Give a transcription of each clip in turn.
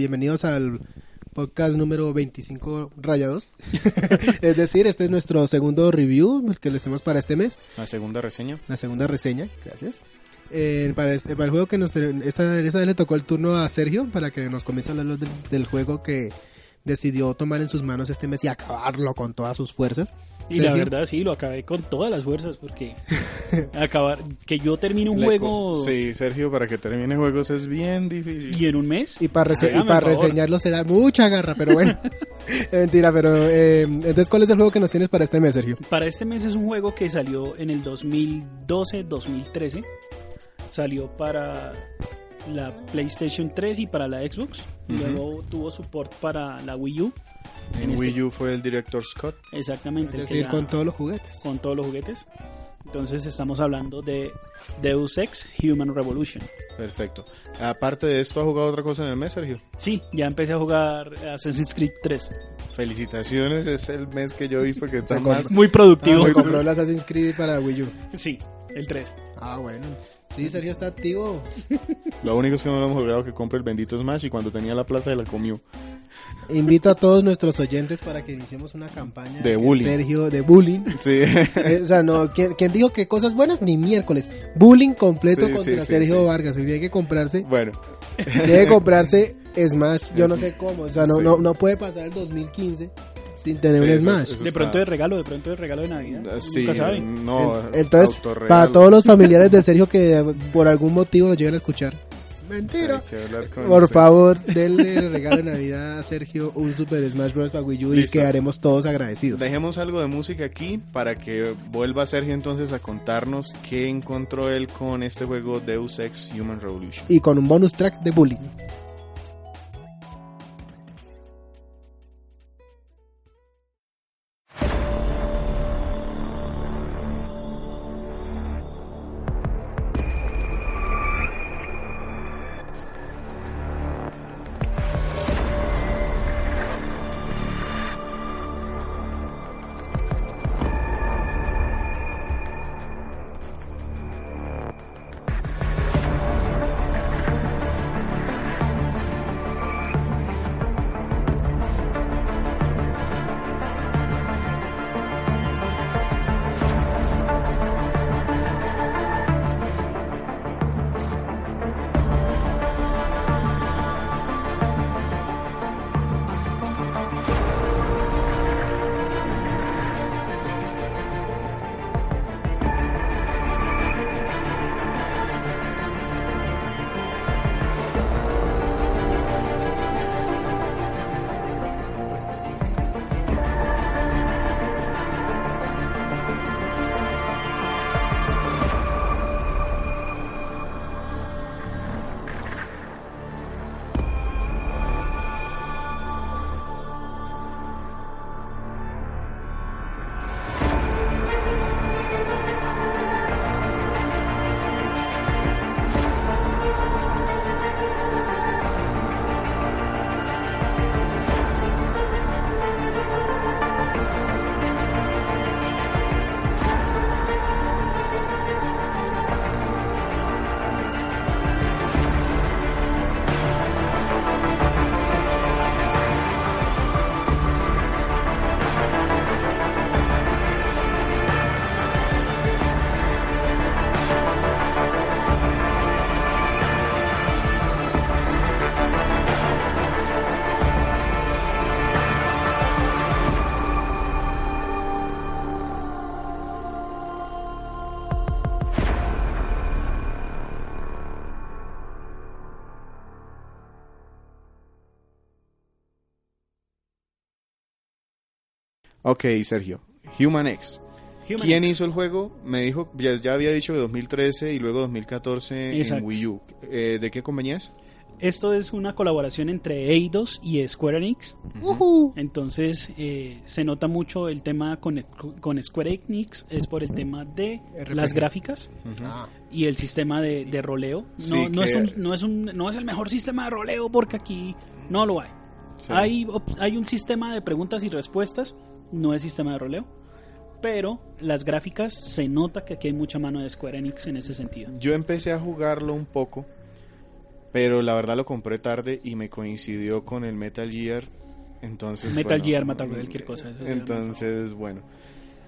Bienvenidos al podcast número 25 rayados. es decir, este es nuestro segundo review que les tenemos para este mes. La segunda reseña. La segunda reseña, gracias. Eh, para, este- para el juego que nos esta, esta vez le tocó el turno a Sergio para que nos comience a hablar del, del juego que decidió tomar en sus manos este mes y acabarlo con todas sus fuerzas. Y la verdad sí, lo acabé con todas las fuerzas porque acabar que yo termine un Le juego Sí, Sergio, para que termine juegos es bien difícil. y en un mes. Y para, rese- y para reseñarlo se da mucha garra, pero bueno. Es Mentira, pero eh, entonces, ¿cuál es el juego que nos tienes para este mes, Sergio? Para este mes es un juego que salió en el 2012-2013. Salió para la PlayStation 3 y para la Xbox. Ujú. Luego tuvo support para la Wii U. En en este- Wii U fue el director Scott. Exactamente. Es el que decir, con todos los juguetes. con todos los juguetes. Entonces estamos hablando de Deus Ex Human Revolution. Perfecto. Aparte de esto, ¿ha jugado otra cosa en el mes, Sergio? Sí, ya empecé a jugar Assassin's Creed 3. Felicitaciones, es el mes que yo he visto que está más... Muy Ah, productivo. se compró el Assassin's Creed para Wii U. Sí, el 3. Ah, bueno. Sí, Sergio está activo. Lo único es que no lo hemos logrado que compre el bendito Smash y cuando tenía la plata se la comió. Invito a todos nuestros oyentes para que iniciemos una campaña De bullying. Sergio de bullying. Sí. Eh, o sea, no, ¿quién, quién dijo que cosas buenas? Ni miércoles. Bullying completo Sí, contra sí, Sergio sí. Vargas. Tiene que comprarse, bueno, tiene que comprarse Smash. Yo no sé cómo. O sea, no, Sí. no, no puede pasar el 2015 Sí, un Smash. eso De está- pronto de regalo, de pronto de regalo de Navidad. Ah, Sí, Nunca saben. no, Entonces, para todos los familiares de Sergio que por algún motivo nos llegan a escuchar. Mentira. Por ese- favor, denle el regalo de Navidad a Sergio un Super Smash Bros. para Wii U y Listo. quedaremos todos agradecidos. Dejemos algo de música aquí para que vuelva Sergio entonces a contarnos qué encontró él con este juego Deus Ex Human Revolution. Y con un bonus track de bullying. Ok, Sergio. Human X. Human ¿Quién X. hizo el juego? Me dijo, ya, ya había dicho que 2013 y luego 2014 en Exacto. Wii U. Eh, ¿De qué compañía es? Esto es una colaboración entre Eidos y Square Enix. Ujú. Entonces eh, se nota mucho el tema con, con Square Enix, es por el tema de RPG. las gráficas Ujú. Ah, y el sistema de, de roleo. No, Sí, no, es que- un, no, es un, no es el mejor sistema de roleo porque aquí no lo hay. Sí. Hay, hay un sistema de preguntas y respuestas, no es sistema de roleo. Pero las gráficas se nota que aquí hay mucha mano de Square Enix en ese sentido. Yo empecé a jugarlo un poco, pero la verdad lo compré tarde y me coincidió con el Metal Gear. Entonces, Metal bueno, Gear mata cualquier cosa. Entonces, bueno.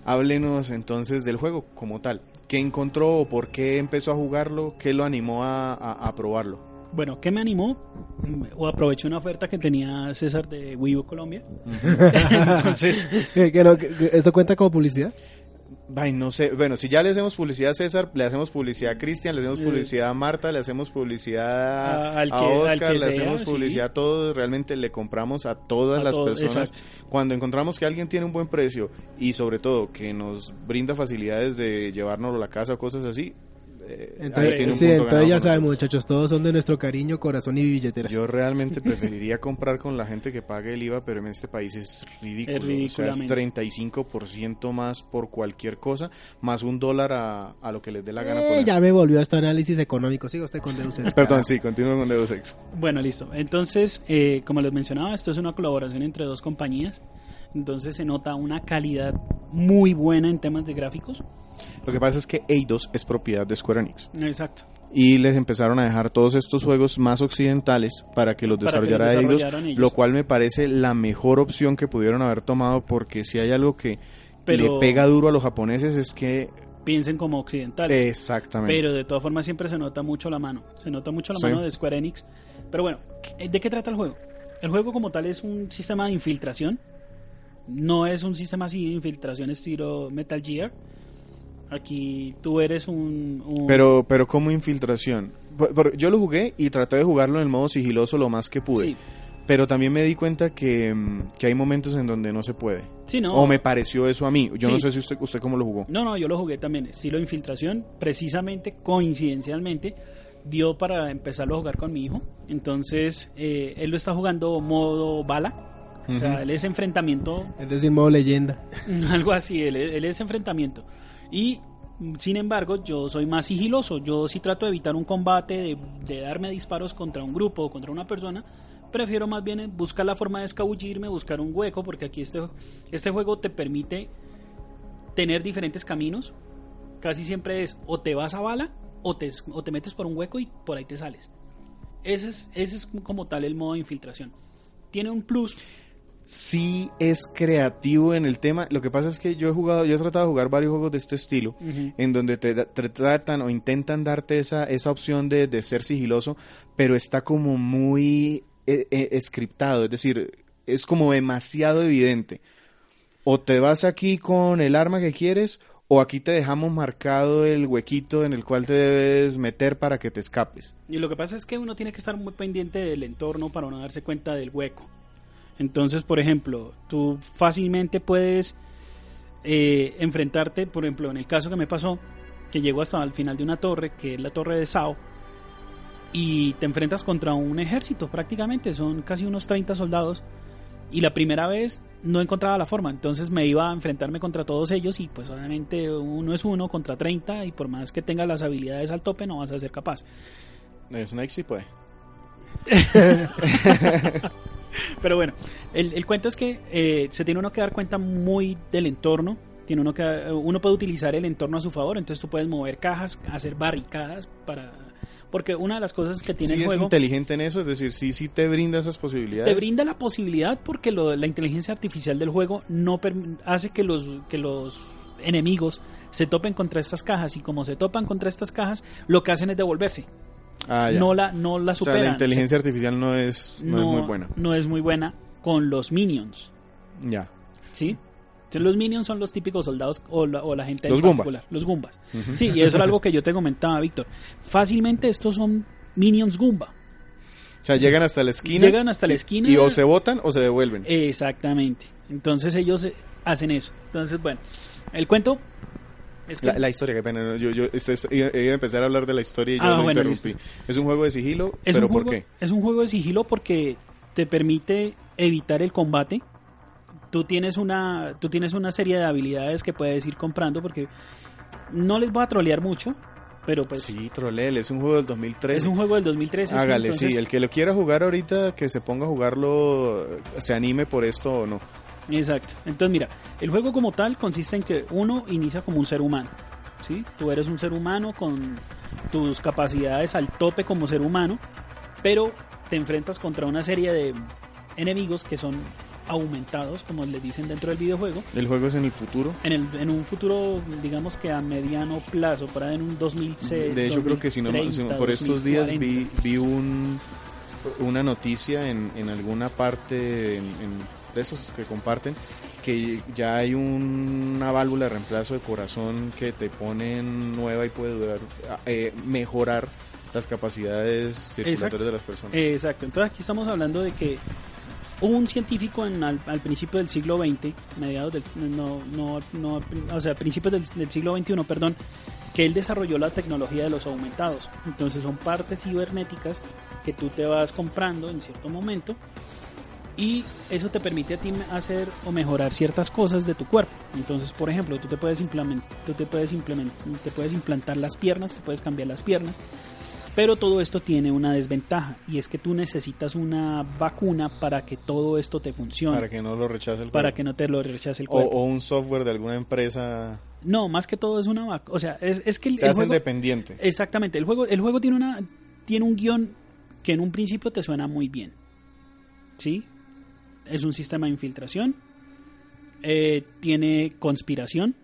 Háblenos entonces del juego como tal. ¿Qué encontró o por qué empezó a jugarlo? ¿Qué lo animó a, a- a probarlo? Bueno, ¿qué me animó? O aproveché una oferta que tenía César de Wii U Colombia. Entonces, ¿Que- que no- que- que ¿Esto cuenta como publicidad? Ay, no sé. Bueno, si ya le hacemos publicidad a César, le hacemos publicidad a Cristian, le hacemos Eh. publicidad a Marta, le hacemos publicidad A- a, al que- a al Oscar, que le hacemos sí. publicidad a todos. Realmente le compramos a todas A las personas. exacto. Cuando encontramos que alguien tiene un buen precio y sobre todo que nos brinda facilidades de llevárnoslo a la casa o cosas así, eh, Entonces, tiene un sí, punto entonces ya saben, muchachos, todos son de nuestro cariño, corazón y billeteras. Yo realmente preferiría comprar con la gente que pague el IVA, pero en este país es ridículo. Es o sea, es ridículamente. 35% más por cualquier cosa, más un dólar a, a lo que les dé la gana. Eh, poner. ya me volvió a este análisis económico. Siga usted con Deus Ex. Perdón, sí, continúo con Deus Ex. bueno, listo. Entonces, eh, como les mencionaba, esto es una colaboración entre dos compañías. Entonces se nota una calidad muy buena en temas de gráficos. Lo que pasa es que Eidos es propiedad de Square Enix Exacto. y les empezaron a dejar todos estos juegos más occidentales para que los Para que los desarrollara Eidos, ellos. lo cual me parece la mejor opción que pudieron haber tomado porque si hay algo que Pero- le pega duro a los japoneses es que Piensen como occidentales. exactamente Pero de todas formas siempre se nota mucho la mano. Se nota mucho la Sí. mano de Square Enix. Pero bueno, ¿de qué trata el juego? El juego como tal es un sistema de infiltración. No es un sistema así de infiltración estilo Metal Gear. Aquí tú eres un... un- Pero, pero como infiltración. Por- por- yo lo jugué y traté de jugarlo en el modo sigiloso lo más que pude. Sí, Pero también me di cuenta que, mm, que hay momentos en donde no se puede. sí, no. O me pareció eso a mí. Yo no sé si usted, usted cómo lo jugó. No, no, yo lo jugué también. Estilo infiltración. Precisamente, coincidencialmente, dio para empezarlo a jugar con mi hijo. Entonces, eh, él lo está jugando modo bala. O sea, él es enfrentamiento Es decir, modo leyenda. Algo así, él, él es enfrentamiento. Y sin embargo, yo soy más sigiloso. Yo sí trato de evitar un combate, de, de darme disparos contra un grupo o contra una persona. Prefiero más bien buscar la forma de escabullirme, buscar un hueco, porque aquí este, este juego te permite tener diferentes caminos. Casi siempre es o te vas a bala o te, o te metes por un hueco y por ahí te sales. Ese es, ese es como tal el modo de infiltración. Tiene un plus Sí es creativo en el tema. Lo que pasa es que yo he jugado, yo he tratado de jugar varios juegos de este estilo. En donde te, tratan o intentan darte esa, esa opción de, de ser sigiloso, pero está como muy eh, eh, scriptado, es decir, es como demasiado evidente. O te vas aquí con el arma que quieres, o aquí te dejamos marcado el huequito en el cual te debes meter para que te escapes. Y lo que pasa es que uno tiene que estar muy pendiente del entorno para no darse cuenta del hueco. Entonces, por ejemplo, tú fácilmente puedes eh, enfrentarte, por ejemplo, en el caso que me pasó, que llego hasta el final de una torre, que es la torre de Sao, y te enfrentas contra un ejército prácticamente, son casi unos 30 soldados, y la primera vez no encontraba la forma, entonces me iba a enfrentarme contra todos ellos y pues obviamente uno es uno contra 30 y por más que tengas las habilidades al tope no vas a ser capaz. Snake sí puede. Pero bueno, el, el cuento es que eh, se tiene uno que dar cuenta muy del entorno. Tiene uno que uno puede utilizar el entorno a su favor, entonces tú puedes mover cajas, hacer barricadas para porque una de las cosas que tiene Sí el es juego inteligente en eso, es decir, sí, sí te brinda esas posibilidades. te brinda la posibilidad porque lo- la inteligencia artificial del juego no hace que los que los enemigos se topen contra estas cajas y como se topan contra estas cajas, lo que hacen es devolverse. Ah. No la no la o sea, superan. la inteligencia artificial no es, no, es muy buena. no es muy buena con los minions. Ya. ¿Sí? Entonces, los minions son los típicos soldados o la, o la gente en Los Goombas. particular, los Goombas. Sí, y eso era algo que yo te comentaba, Víctor. Fácilmente estos son minions Goomba. O sea, llegan hasta la esquina. Llegan hasta la esquina. Y, o se botan o se devuelven. Exactamente. Entonces ellos eh, hacen eso. Entonces, bueno, el cuento es que... La, la historia, qué pena. Yo, yo este- este- iba a empezar a hablar de la historia y yo Ah, bueno, interrumpí. Es un juego de sigilo, es pero ¿por qué? Es un juego de sigilo porque te permite evitar el combate. Tú tienes una, tú tienes una serie de habilidades que puedes ir comprando porque no les voy a trolear mucho, pero pues Sí, Trolel, es un juego del 2013. es un juego del 2013. sí, Hágale, entonces- sí, el que lo quiera jugar ahorita, que se ponga a jugarlo, se anime por esto o no. Exacto. Entonces, mira, el juego como tal consiste en que uno inicia como un ser humano. ¿sí? Tú eres un ser humano con tus capacidades al tope como ser humano, pero te enfrentas contra una serie de enemigos que son aumentados, como les dicen dentro del videojuego, El juego es en el futuro. en, el, en un futuro, digamos que a mediano plazo, para en un 2006. De hecho, creo que si no, si no- 2030, por estos días vi, 2040. vi un, una noticia en, en alguna parte en, en- de estos que comparten que ya hay un- una válvula de reemplazo de corazón que te ponen nueva y puede durar, eh, mejorar las capacidades circulatorias Exacto. de las personas. Exacto, entonces aquí estamos hablando de que un científico en, al, al principio del siglo XX, mediados del, no, no, no, o sea, principios del, del siglo XXI, perdón, que él desarrolló la tecnología de los aumentados. Entonces son partes cibernéticas que tú te vas comprando en cierto momento y eso te permite a ti hacer o mejorar ciertas cosas de tu cuerpo. Entonces, por ejemplo, tú te puedes implementar, tú te puedes implementar, te puedes implantar las piernas, te puedes cambiar las piernas. Pero todo esto tiene una desventaja y es que tú necesitas una vacuna para que todo esto te funcione, para para, que no lo rechace el que cuerpo. no te lo rechace el cuerpo. o un software de alguna empresa No, más que todo es una vacuna. O sea, es, es que el, te el juego, dependiente. exactamente, el juego, el juego tiene una, tiene un guion que en un principio te suena muy bien, sí, es un sistema de infiltración, eh, tiene conspiración,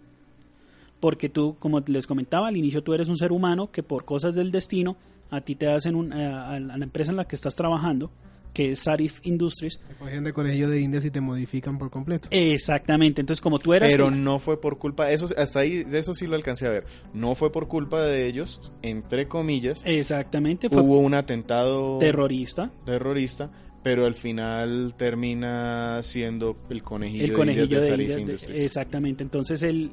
porque tú, como les comentaba al inicio, tú eres un ser humano que por cosas del destino a ti te hacen un, eh, a, a la empresa en la que estás trabajando, que es Sarif Industries. Te cogen de conejillo de indias y te modifican por completo. Exactamente, entonces como tú eras... Pero no fue por culpa, eso hasta ahí, de eso sí lo alcancé a ver. No fue por culpa de ellos, entre comillas. Exactamente, fue Hubo un atentado terrorista. terrorista, pero al final termina siendo el conejillo, el conejillo de, de, de- exactamente. Entonces el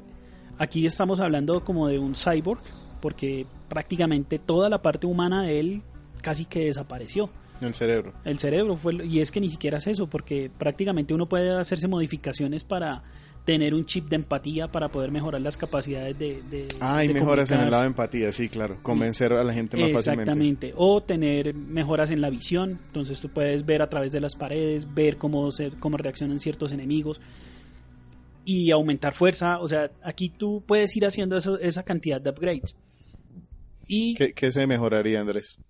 aquí estamos hablando como de un cyborg porque prácticamente toda la parte humana de él casi que desapareció. El cerebro. el cerebro fue y es que ni siquiera es eso porque prácticamente uno puede hacerse modificaciones para tener un chip de empatía para poder mejorar las capacidades de, de Ah, y de mejoras en el lado de empatía, sí, claro. Convencer a la gente más fácilmente. Exactamente. O tener mejoras en la visión. Entonces tú puedes ver a través de las paredes, ver cómo, se, cómo reaccionan ciertos enemigos. Y aumentar fuerza. O sea, aquí tú puedes ir haciendo eso, esa cantidad de upgrades. Y ¿Qué, qué se mejoraría, Andrés?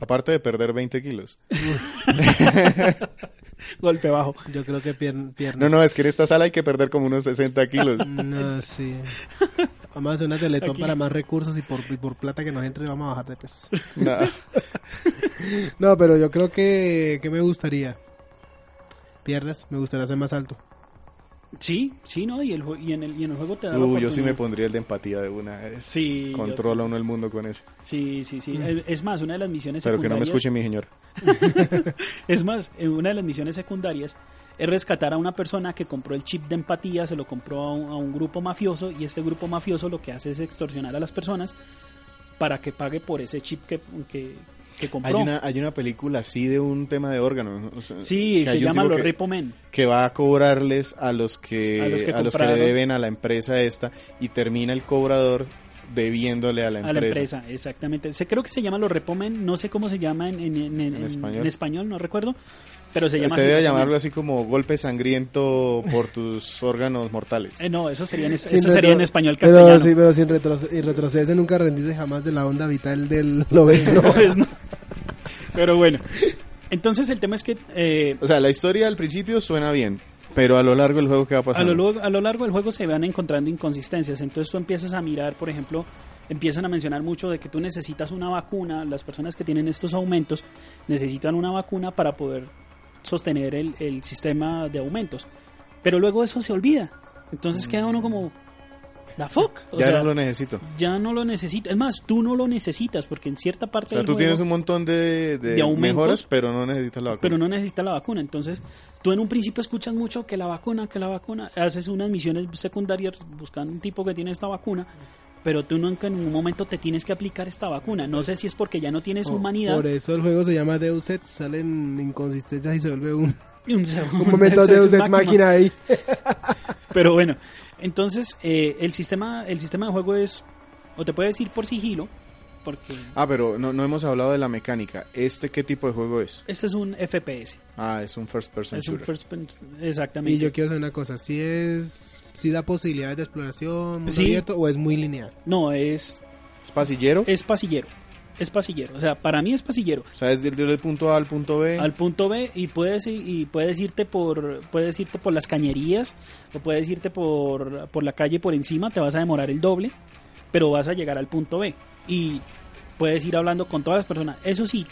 Aparte de perder 20 kilos. golpe bajo. Yo creo que pier- piernas. No, no, es que en esta sala hay que perder como unos 60 kilos. No, sí. Vamos a hacer una teletón Aquí. para más recursos y por, y por plata que nos entre vamos a bajar de peso. No. No, pero yo creo que, que me gustaría. Piernas, me gustaría ser más alto. Sí, sí, ¿no? Y, el, y, en, el, y en el juego te da Uh, yo sí me pondría el de empatía de una. Es- Sí, yo- Controla uno el mundo con eso. sí, sí, sí. Es- Es más, una de las misiones Pero que no me secundarias- escuche mi señor. Es más, una de las misiones secundarias es rescatar a una persona que compró el chip de empatía, se lo compró a un, a un grupo mafioso y este grupo mafioso lo que hace es extorsionar a las personas para que pague por ese chip que, que, que compró. Hay una, hay una película así de un tema de órganos. o sea, Sí, que se llama Los que- Repo Men. que va a cobrarles a los que A a los los que que, le deben a la empresa esta y termina el cobrador debiéndole a la A empresa. la empresa, exactamente. Se, creo que se llama Los Repo Men, no sé cómo se llama en, en- en- en- español. en español, no recuerdo, pero se Se, llama así, debe llamarlo así como golpe sangriento por tus órganos mortales. Eh, no, eso sería en, eso sería en español Pero castellano. sí, pero sin retroce- y retrocede nunca rendirse jamás de la onda vital del. No, pues no. Pero bueno, entonces el tema es que eh, O sea, la historia al principio suena bien, pero a lo largo del juego qué va a pasando. lo, luego- a lo largo del juego se van encontrando inconsistencias. Entonces tú empiezas a mirar, por ejemplo, empiezan a mencionar mucho de que tú necesitas una vacuna, las personas que tienen estos aumentos necesitan una vacuna para poder sostener el, el sistema de aumentos. Pero luego eso se olvida. Entonces queda uno como, Da fuck. O ya sea, no lo necesito. ya no lo necesitas. Es más, tú no lo necesitas porque en cierta O parte sea, del tú juego- tienes un montón de, de de aumentos, mejoras, pero no necesitas la vacuna. pero no necesitas la vacuna. Entonces, tú en un principio escuchas mucho que la vacuna, que la vacuna, haces unas misiones secundarias buscando un tipo que tiene esta vacuna, pero tú nunca en un momento te tienes que aplicar esta vacuna. No sé si es porque ya no tienes humanidad. Por eso el juego se llama Deus Ex, salen inconsistencias y se vuelve un, Un, un momento Deus Deus Ex máquina ahí. Pero bueno, entonces eh, el sistema el sistema de juego es, o te puedes ir por sigilo, porque Ah, pero no, no hemos hablado de la mecánica. ¿Este qué tipo de juego es? este es un FPS. Ah, es un first person Es un shooter. first person- exactamente. Y yo quiero saber una cosa, si es, si da posibilidades de exploración, mundo Sí. abierto o es muy lineal. No, es, ¿Es pasillero? es pasillero. Es pasillero. O sea, para mí es pasillero. O sea, es del, del punto A al punto B. Al punto B y puedes y puedes irte por puedes irte por las cañerías o puedes irte por, por la calle por encima, te vas a demorar el doble, pero vas a llegar al punto B y puedes ir hablando con todas las personas. Eso sí,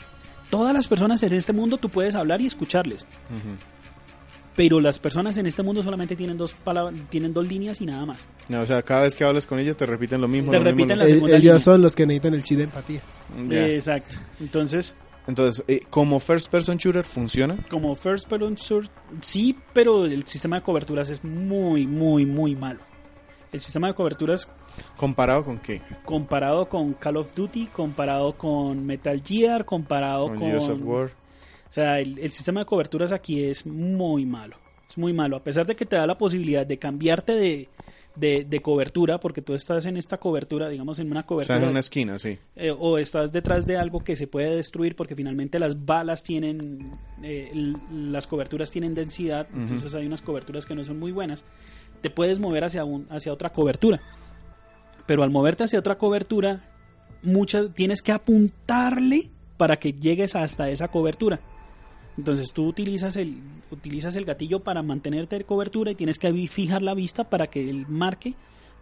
todas las personas en este mundo tú puedes hablar y escucharles, Ujú. Pero las personas en este mundo solamente tienen dos palabras, tienen dos líneas y nada más. No, o sea, cada vez que hablas con ella te repiten lo mismo. Te lo repiten la segunda ellos línea. son los que necesitan el chip de empatía. Exacto. Entonces, Entonces, eh, como first person shooter funciona. como first person shooter, sí, pero el sistema de coberturas es muy muy muy malo. El sistema de coberturas ¿Comparado con qué? comparado con Call of Duty, comparado con Metal Gear, comparado Con con... Gears of War. O sea, el, el sistema de coberturas aquí es muy malo. Es muy malo. A pesar de que te da la posibilidad de cambiarte de, de, de cobertura, porque tú estás en esta cobertura, digamos en una O cobertura... sea, en una esquina, sí. eh, o estás detrás de algo que se puede destruir porque finalmente las balas tienen, eh, las coberturas tienen densidad, Ujú. entonces hay unas coberturas que no son muy buenas, te puedes mover hacia, un, hacia otra cobertura. Pero al moverte hacia otra cobertura, muchas, tienes que apuntarle para que llegues hasta esa cobertura. Entonces tú utilizas el, utilizas el gatillo para mantenerte de cobertura y tienes que fijar la vista para que él marque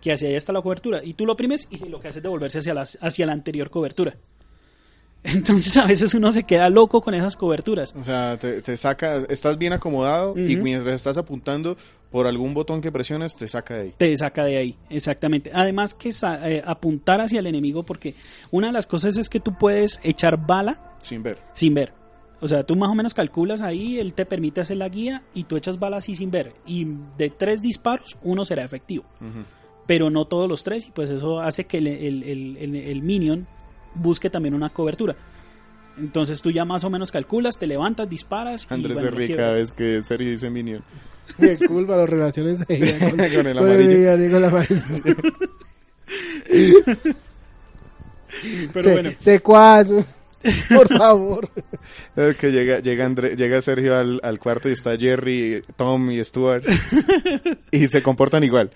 que hacia allá está la cobertura. Y tú lo oprimes y lo que hace es devolverse hacia la, hacia la anterior cobertura. Entonces a veces uno se queda loco con esas coberturas. O sea, te, te saca, estás bien acomodado y Ujú. mientras estás apuntando por algún botón que presiones, te saca de ahí. te saca de ahí, exactamente. Además que eh, apuntar hacia el enemigo, porque una de las cosas es que tú puedes echar bala Sin ver. sin ver. O sea, tú más o menos calculas ahí, él te permite hacer la guía y tú echas bala así sin ver. Y de tres disparos, uno será efectivo. Pero no todos los tres, y pues eso hace que el, el- el- el- el minion busque también una cobertura. Entonces tú ya más o menos calculas, te levantas, disparas. y Andrés bueno, se ríe cada vez que Sergio dice Minion. Disculpa, las relaciones con, Con el amarillo. con el amarillo. Pero Se- bueno, Secuaz, por favor. Es que llega, llega, André- llega Sergio al, al cuarto y está Jerry, Tom y Stuart y se comportan igual.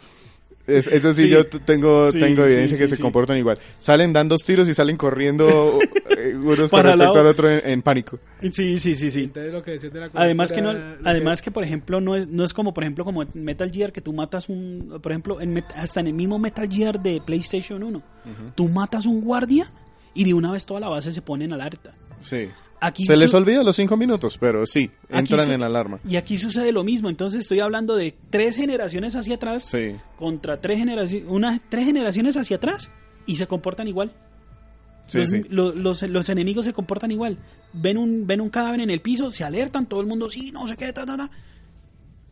Es- eso sí, Sí. yo tengo, Sí, tengo evidencia sí, que se sí. comportan igual. Salen dando tiros y salen corriendo eh, unos con respecto al otro en, en pánico. sí, sí, sí, sí. Entonces lo que de la Además que no, además que por ejemplo no es no es como por ejemplo como en Metal Gear que tú matas un por ejemplo en hasta en el mismo Metal Gear de PlayStation 1 tú matas un guardia y de una vez toda la base se pone en alerta. Sí. Aquí Se les olvida los cinco minutos, pero sí, entran su- en alarma. y aquí sucede lo mismo, entonces estoy hablando de tres generaciones hacia atrás Sí. contra tres generaciones unas tres generaciones hacia atrás y se comportan igual. Sí, los, sí. lo- los- los enemigos se comportan igual. Ven un, ven un cadáver en el piso, se alertan, todo el mundo, sí, no sé qué, ta, ta, ta.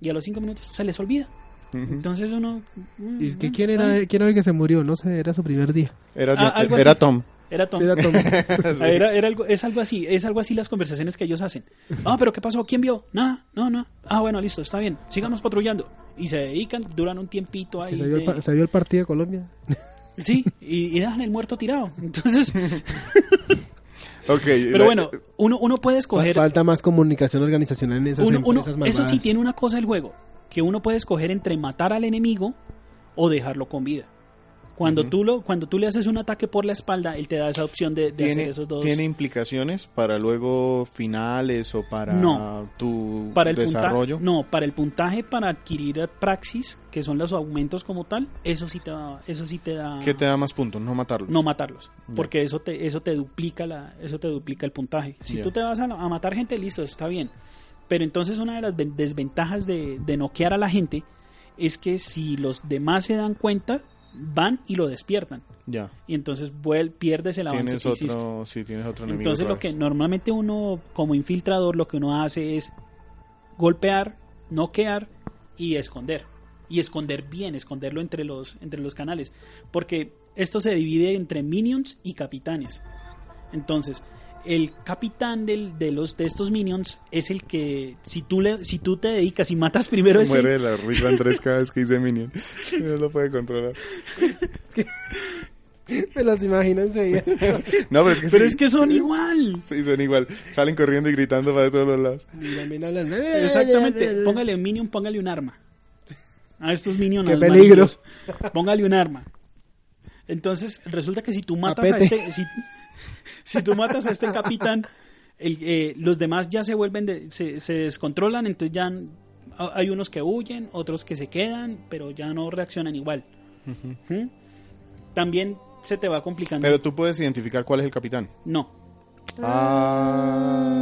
Y a los cinco minutos se les olvida. Entonces uno... mm, ¿Y es que bueno, quién era, quién era el que se murió? No sé, era su primer día. Era, Ah, era. Tom. Era Tom. Sí, era Tom. Sí. Era- era algo, es algo así, es algo así las conversaciones que ellos hacen. Ah, pero ¿qué pasó? ¿Quién vio? Nada, no, no. Ah, bueno, listo, está bien. Sigamos patrullando. Y se dedican, duran un tiempito Que ahí. se, vio el, de- par- se vio el partido de Colombia. Sí, y, y dejan el muerto tirado. Entonces, Ok. pero la- bueno, uno, uno puede escoger... Falta más comunicación organizacional en esas Uno- uno- empresas eso sí tiene una cosa el juego, que uno puede escoger entre matar al enemigo o dejarlo con vida. Cuando, Ujú. tú lo, cuando tú le haces un ataque por la espalda, él te da esa opción de, de ¿Tiene, hacer esos dos. ¿Tiene implicaciones para luego finales o para No. tu para el desarrollo? puntaje, no, para el puntaje para adquirir praxis, que son los aumentos como tal, eso sí te da, eso sí te da ¿Qué te da más puntos? No matarlo. no matarlos, porque eso te eso te duplica la eso te duplica el puntaje. Si Ya. tú te vas a, a matar gente, listo, está bien. Pero entonces una de las ven- desventajas de, de noquear a la gente es que si los demás se dan cuenta, van y lo despiertan. Ya. Y entonces vuel, pierdes el avance Tienes que otro, sí, tienes otro enemigo. Entonces lo que normalmente uno como infiltrador lo que uno hace es golpear, noquear y esconder. Y esconder bien, esconderlo entre los, entre los canales. Porque esto se divide entre minions y capitanes. Entonces, el capitán del- de, los, de estos minions es el que, si tú, le, si tú te dedicas y matas primero a Se ese, muere de la risa Andrés cada vez que dice Minion. No lo puede controlar. Me las imagino enseguida. No, pero es que pero sí. es que son igual. Sí, son igual. Salen corriendo y gritando para todos los lados. Mira, mira, hablan. Exactamente. Póngale un minion, póngale un arma. A estos minions. Qué a los peligro. malillos, Póngale un arma. Entonces, resulta que si tú matas a este. Si, si tú matas a este capitán, el, eh, los demás ya se vuelven. de- se, se descontrolan. Entonces ya. Hay unos que huyen, otros que se quedan, pero ya no reaccionan igual. ¿Mm? También se te va complicando. Pero tú puedes identificar cuál es el capitán. no, Ah.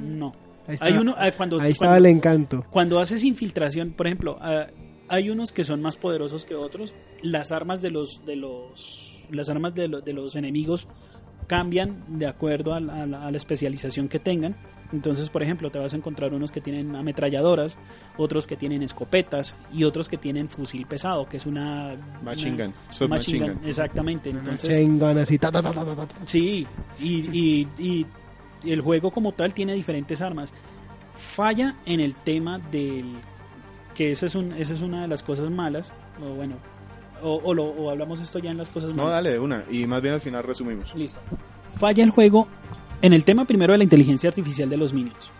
no. Ahí está- Hay uno. ah, cuando, Ahí estaba cuando- el encanto. Cuando haces infiltración, por ejemplo, ah, hay unos que son más poderosos que otros. Las armas de los de los las armas de, lo- de los enemigos cambian de acuerdo a la, a la- a la especialización que tengan. Entonces, por ejemplo, te vas a encontrar unos que tienen ametralladoras, otros que tienen escopetas y otros que tienen fusil pesado, que es una Machine una- gun, machine gun, gun. Exactamente. Entonces, Chingon así. ta, ta, ta, ta, ta, ta. Sí, y, y- y- y el juego como tal tiene diferentes armas. Falla en el tema del... que esa es, un, esa es una de las cosas malas, o bueno, o, o lo, o hablamos esto ya en las cosas No, malas. dale de una. Y más bien al final resumimos. Listo. Falla el juego en el tema primero de la inteligencia artificial de los minions.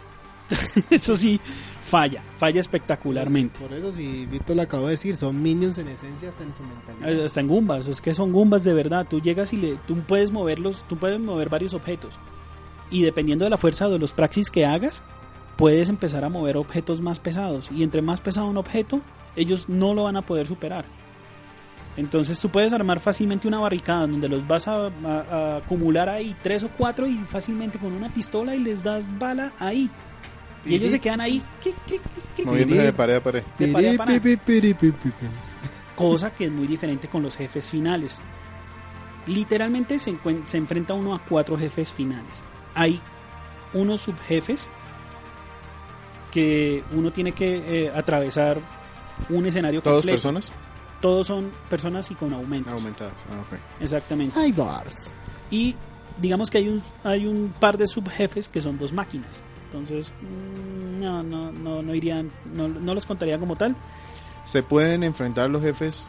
Eso sí, falla, falla espectacularmente. Por eso, si Víctor lo acabó de decir, son minions en esencia hasta en su mentalidad. Hasta en Gumbas, es que son Gumbas de verdad. Tú llegas y le, tú puedes moverlos, tú puedes mover varios objetos. Y dependiendo de la fuerza de los praxis que hagas, puedes empezar a mover objetos más pesados. Y entre más pesado un objeto, ellos no lo van a poder superar. Entonces tú puedes armar fácilmente una barricada donde los vas a, a- a acumular ahí tres o cuatro y fácilmente con una pistola y les das bala ahí. Y ellos se quedan ahí. Moviéndose de pared a pared. de pared a pared. Piri, piri, piri, piri, piri. cosa que es muy diferente con los jefes finales. Literalmente se, se enfrenta uno a cuatro jefes finales. Hay unos subjefes que uno tiene que eh, atravesar un escenario ¿Todos completo. personas? Todos son personas y con aumentos. Aumentadas. Ah, ok. Exactamente. Ay, bars. Y digamos que hay un, hay un par de subjefes que son dos máquinas. Entonces, mm, no, no, no, no irían, no, no los contaría como tal. ¿Se pueden enfrentar los jefes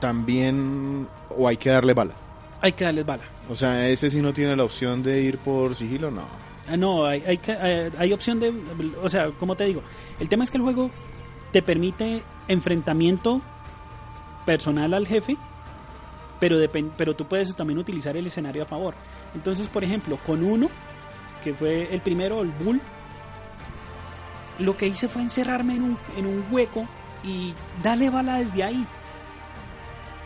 también o hay que darle bala? Hay que darles bala. O sea, ese sí no tiene la opción de ir por sigilo, no. Ah, No, hay, hay, que- hay- hay opción de... O sea, como te digo, el tema es que el juego te permite enfrentamiento personal al jefe, pero, pero tú puedes también utilizar el escenario a favor. Entonces, por ejemplo, con uno, que fue el primero, el Bull, lo que hice fue encerrarme en un, en un hueco y darle bala desde ahí.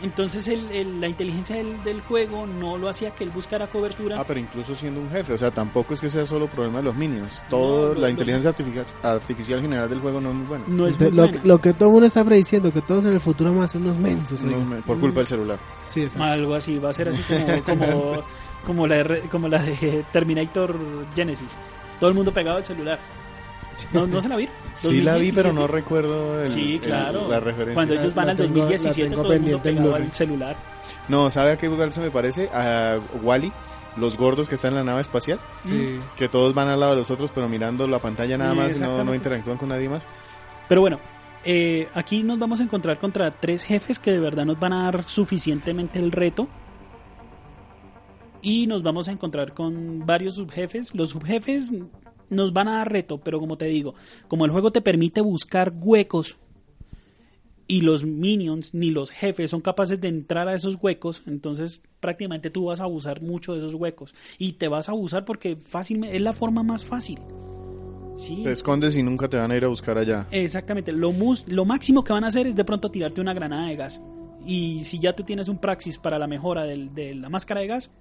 Entonces el- el- la inteligencia del, del juego no lo hacía que él buscara cobertura. Ah, pero incluso siendo un jefe, o sea, tampoco es que sea solo problema de los minions. Todo, No, lo- la inteligencia artifici- artificial general del juego no es muy buena. no es muy lo, buena. lo que todo el mundo está prediciendo, que todos en el futuro van a ser unos mensos. No, oiga. me- por culpa del celular. Sí, exacto. Algo así, va a ser así como, como, como, la, de, como la de Terminator Genesis. Todo el mundo pegado al celular. ¿No, no se la vi? Sí la vi, pero no 2017. recuerdo el- Sí, el- claro. la referencia. Cuando ellos van la al tengo- 2017, la tengo todo el mundo pegado al celular. No, ¿sabe a qué lugar se me parece? A Wally, los gordos que están en la nave espacial, Sí. que todos van al lado de los otros, pero mirando la pantalla nada más y no, no interactúan con nadie más. Pero bueno, eh, aquí nos vamos a encontrar contra tres jefes que de verdad nos van a dar suficientemente el reto. Y nos vamos a encontrar con varios subjefes. Los subjefes nos van a dar reto, pero como te digo, como el juego te permite buscar huecos y los minions ni los jefes son capaces de entrar a esos huecos, entonces prácticamente tú vas a abusar mucho de esos huecos. Y te vas a abusar porque fácilmente es la forma más fácil. Sí. Te escondes y nunca te van a ir a buscar allá. Exactamente, lo, mus- lo máximo que van a hacer es de pronto tirarte una granada de gas. Y si ya tú tienes un praxis para la mejora del- de la máscara de gas,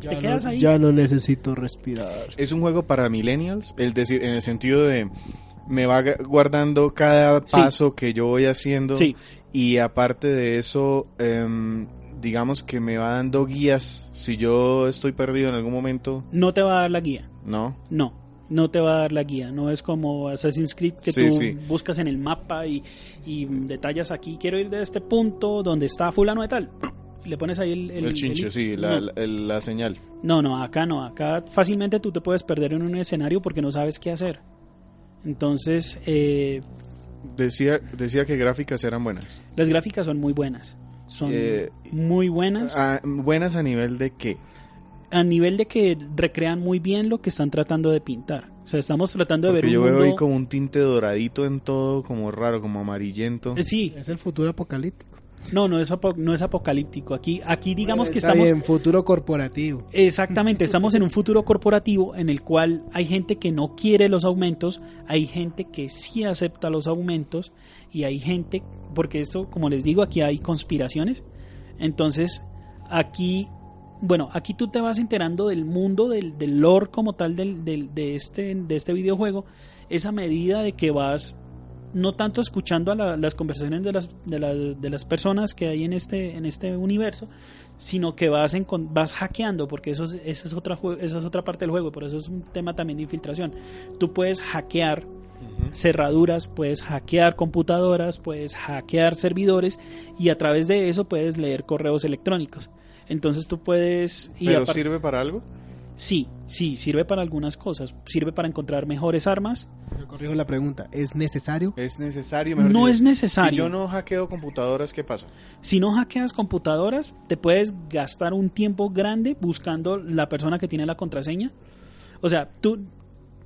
Ya te quedas no, ahí. ya no necesito respirar. Es un juego para millennials, es decir, en el sentido de, me va gu- guardando cada Sí. paso que yo voy haciendo. Sí. Y aparte de eso, em, digamos que me va dando guías si yo estoy perdido en algún momento, No te va a dar la guía. ¿no? No, no te va a dar la guía. No es como Assassin's Creed que Sí, tú sí. buscas en el mapa y, y detallas aquí, quiero ir de este punto donde está fulano de tal. Le pones ahí el... El, chinche, el- sí, la, no. la- el- la señal. No, no, acá no. Acá fácilmente tú te puedes perder en un escenario porque no sabes qué hacer. Entonces, eh, Decía, decía que gráficas eran buenas. las gráficas son muy buenas. Son Eh, muy buenas Ah, buenas a nivel de qué? a nivel de que recrean muy bien lo que están tratando de pintar. O sea, estamos tratando de Porque ver yo un veo mundo... ahí como un tinte doradito en todo, como raro, como amarillento. Eh, Sí, Es el futuro apocalíptico. No, no es, apo- no es apocalíptico. Aquí, aquí digamos que estamos... bien, futuro corporativo. Exactamente, estamos en un futuro corporativo en el cual hay gente que no quiere los aumentos, hay gente que sí acepta los aumentos y hay gente, porque esto, como les digo, aquí hay conspiraciones. Entonces, aquí, bueno, aquí tú te vas enterando del mundo, del, del lore como tal del, del- de, este, de este videojuego, esa medida de que vas no tanto escuchando a la- las conversaciones de las, de, la- de las personas que hay en este, en este universo, sino que vas, encon- vas hackeando, porque eso es, esa, es otra, esa es otra parte del juego, por eso es un tema también de infiltración. Tú puedes hackear cerraduras, puedes hackear computadoras, puedes hackear servidores y a través de eso puedes leer correos electrónicos. Entonces tú puedes... Y ¿Pero sirve para algo? Sí, sí, sirve para algunas cosas. Sirve para encontrar mejores armas. Yo corrijo la pregunta. ¿Es necesario? ¿Es necesario? Mejor No dicho, es necesario. Si yo no hackeo computadoras, ¿qué pasa? Si no hackeas computadoras, te puedes gastar un tiempo grande buscando la persona que tiene la contraseña. O sea, tú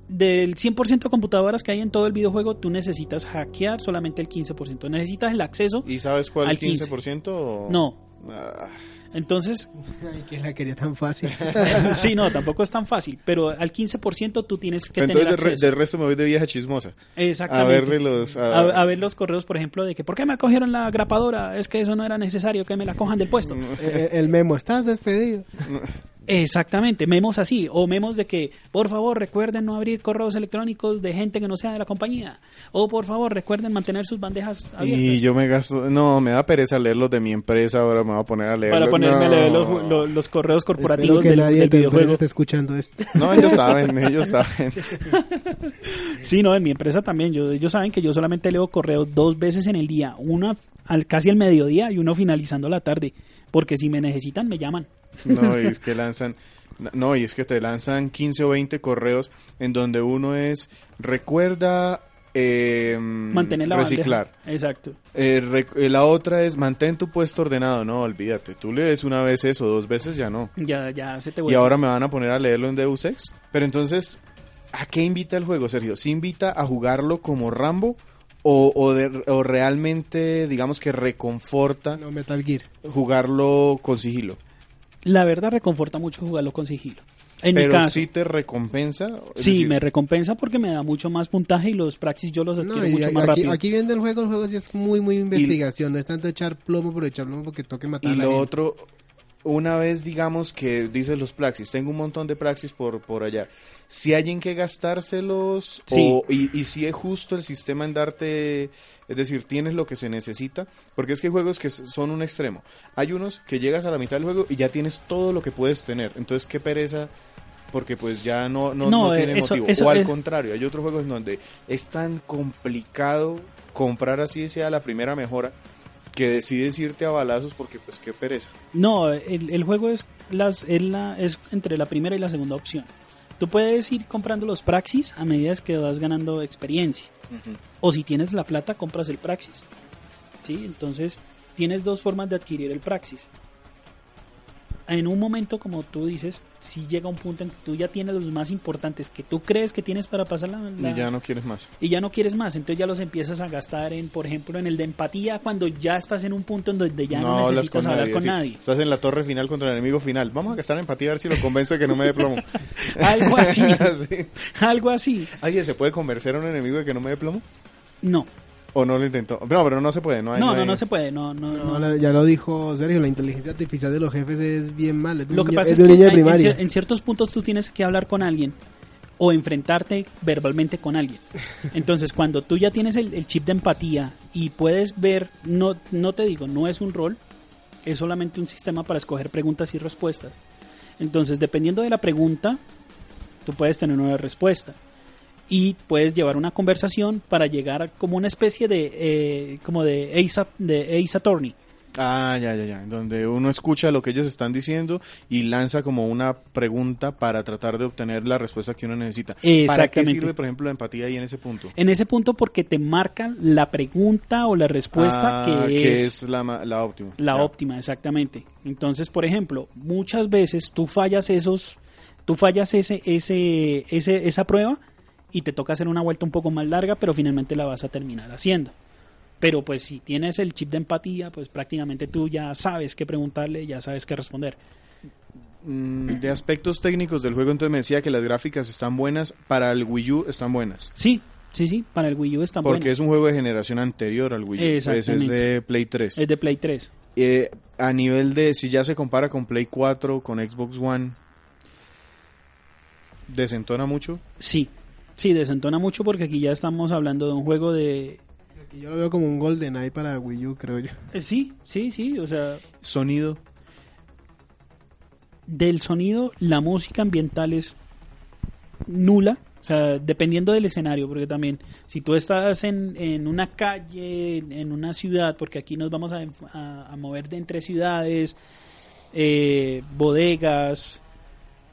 del 100% de computadoras que hay en todo el videojuego, tú necesitas hackear solamente el 15%. Necesitas el acceso. ¿Y sabes cuál Al el 15%? o- No. Ah, Entonces, Ay, ¿quién la quería tan fácil? sí, no, tampoco es tan fácil, pero al 15% tú tienes que Entonces tener acceso. del resto me voy de vieja chismosa. Exactamente. A verle los... A, a- a ver los correos, por ejemplo, de que ¿por qué me cogieron la grapadora? Es que eso no era necesario que me la cojan del puesto. Eh, el memo, estás despedido. Exactamente, memos así, o memos de que, por favor, recuerden no abrir correos electrónicos de gente que no sea de la compañía, o por favor, recuerden mantener sus bandejas abiertas. Y yo me gasto... No, me da pereza leer los de mi empresa, ahora me voy a poner a leer para los- ponerme a leer los, lo- los correos corporativos que del, nadie del de tu empresa videojuego. esté escuchando esto. No, ellos saben, ellos saben. Sí, no, en mi empresa también. Yo, ellos saben que yo solamente leo correos dos veces en el día, una al casi al mediodía y uno finalizando la tarde, porque si me necesitan me llaman. No, y es que lanzan... No, y es que te lanzan 15 o 20 correos en donde uno es... Recuerda... eh, Mantener la reciclar. bandeja. Exacto. Eh, rec- eh, la otra es mantén tu puesto ordenado. No, olvídate. Tú lees una vez eso, dos veces ya no. Ya, ya se te Y vuelve. ahora me van a poner a leerlo en Deus Ex. Pero entonces, ¿a qué invita el juego, Sergio? ¿Sí invita a jugarlo como Rambo? O, o, de- o realmente, digamos que reconforta No, Metal Gear. jugarlo con sigilo? La verdad reconforta mucho jugarlo con sigilo. En mi Pero caso. sí te recompensa. Sí, decir, me recompensa porque me da mucho más puntaje y los praxis yo los adquiero No, mucho más aquí, rápido. aquí viene el juego, el juego sí es muy, muy investigación. No es tanto echar plomo por echar plomo porque toque matar Y a la lo gente. otro, una vez digamos que dices los praxis, tengo un montón de praxis por, por allá. Si hay en que gastárselos Sí. o, y, y si es justo el sistema en darte, es decir, tienes lo que se necesita, porque es que hay juegos que son un extremo. Hay unos que llegas a la mitad del juego y ya tienes todo lo que puedes tener. Entonces, qué pereza porque pues ya no, no, No, no tiene eso- motivo. eso o al es- contrario, hay otros juegos en donde es tan complicado comprar así sea la primera mejora que decides irte a balazos porque pues qué pereza. No, el, el juego es, las, es, la, es entre la primera y la segunda opción. Tú puedes ir comprando los praxis a medida que vas ganando experiencia. O si tienes la plata, compras el praxis. ¿Sí? Entonces, tienes dos formas de adquirir el praxis. En un momento, como tú dices, si llega un punto en que tú ya tienes los más importantes que tú crees que tienes para pasar la, la- Y ya no quieres más. y ya no quieres más, entonces ya los empiezas a gastar en, por ejemplo, en el de empatía cuando ya estás en un punto en donde ya no, necesitas hablar con sí. nadie. Estás en la torre final contra el enemigo final. Vamos a gastar empatía a ver si lo convenzo de que no me dé plomo. Algo así, Sí. algo así. ¿Alguien se puede convencer a un enemigo de que no me dé plomo? No, ¿O no lo intentó? No, pero no se puede. No, hay- no, no, hay- no se puede, no, no, No, no. la- ya lo dijo Sergio, la inteligencia artificial de los jefes es bien mala. Es de Lo un que niño- pasa es es, que hay- en, primaria. cier- en ciertos puntos tú tienes que hablar con alguien o enfrentarte verbalmente con alguien. Entonces, cuando tú ya tienes el, el chip de empatía y puedes ver, no, no te digo, no es un rol, es solamente un sistema para escoger preguntas y respuestas. Entonces, dependiendo de la pregunta, tú puedes tener una respuesta y puedes llevar una conversación para llegar a como una especie de eh, como de Ace, de Ace Attorney. Ah, ya, ya, ya. Donde uno escucha lo que ellos están diciendo y lanza como una pregunta para tratar de obtener la respuesta que uno necesita. ¿Para qué sirve, por ejemplo, la empatía ahí en ese punto? En ese punto porque te marcan la pregunta o la respuesta Ah, que, es, la, la óptima. la Ya. óptima, exactamente. Entonces, por ejemplo, muchas veces tú fallas esos, tú fallas ese, ese, ese, esa prueba y te toca hacer una vuelta un poco más larga, pero finalmente la vas a terminar haciendo. Pero pues si tienes el chip de empatía, pues prácticamente tú ya sabes qué preguntarle, ya sabes qué responder. Mm, De aspectos técnicos del juego, entonces me decía que las gráficas están buenas. Para el Wii U están buenas. Sí, sí, sí, para el Wii U está Porque es un juego de generación anterior al Wii U. Pues es Exactamente. de Play 3. Es de Play 3. Eh, a nivel de, si ya se compara con Play 4, con Xbox One, ¿desentona mucho? Sí, sí, desentona mucho porque aquí ya estamos hablando de un juego de... Aquí yo lo veo como un Golden Eye para Wii U, creo yo. eh, Sí, sí, sí, o sea, Sonido. del sonido, la música ambiental es nula. O sea, dependiendo del escenario, porque también si tú estás en, en una calle, en una ciudad, porque aquí nos vamos a, a- a mover de entre ciudades, eh, bodegas,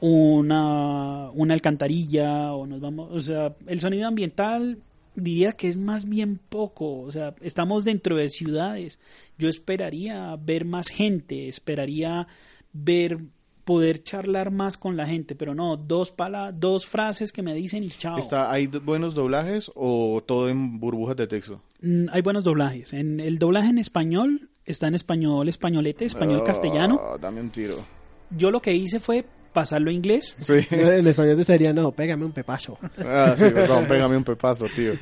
una, una alcantarilla, o nos vamos, o sea, el sonido ambiental diría que es más bien poco, o sea, estamos dentro de ciudades. Yo esperaría ver más gente, esperaría ver poder charlar más con la gente, pero no, dos pala dos frases que me dicen y chao. Está, ¿Hay buenos doblajes o todo en burbujas de texto? Mm, Hay buenos doblajes. En el doblaje en español está en español, españolete, español Ah, castellano. Dame un tiro. Yo lo que hice fue pasarlo a inglés. Sí. En español te sería, no, pégame un pepacho. Ah, sí, perdón, pégame un pepazo, tío.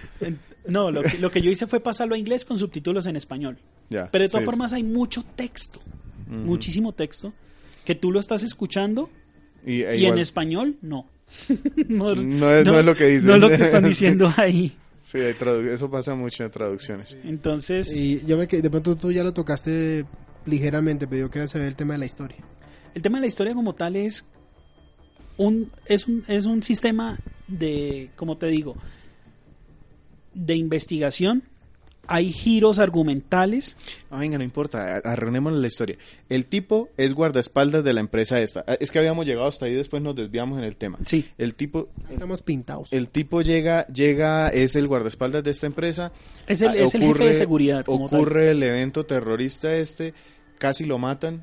No, lo que, lo que yo hice fue pasarlo a inglés con subtítulos en español. Ya. Pero de todas sí, formas hay mucho texto, muchísimo texto, que tú lo estás escuchando. Y, e y en español no. no, No es- no es lo que dicen. No es lo que están Sí. diciendo ahí. Sí, eso pasa mucho en traducciones. Entonces, Y yo me de pronto tú ya lo tocaste ligeramente, pero yo quería saber el tema de la historia. el tema de la historia como tal es un es un es un sistema de como te digo de investigación hay giros argumentales Ah, venga, no importa, a- arreglémonos la historia. El tipo es guardaespaldas de la empresa esta. Ah, Es que habíamos llegado hasta ahí, después nos desviamos en el tema. sí El tipo, Estamos pintados. el tipo llega, llega, es el guardaespaldas de esta empresa. es el, es el jefe de seguridad como tal. ocurre el evento terrorista este, casi lo matan.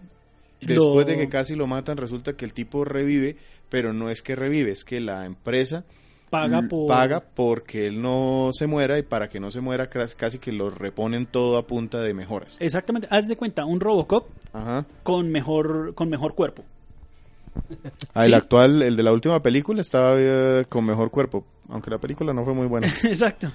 Después Lo- de que casi lo matan, resulta que el tipo revive, pero no es que revive, es que la empresa paga por paga porque él no se muera y para que no se muera casi que lo reponen todo a punta de mejoras. exactamente haz de cuenta un Robocop Ajá. con mejor con mejor cuerpo Ah, el Sí. actual, el de la última película estaba eh, con mejor cuerpo, aunque la película no fue muy buena. exacto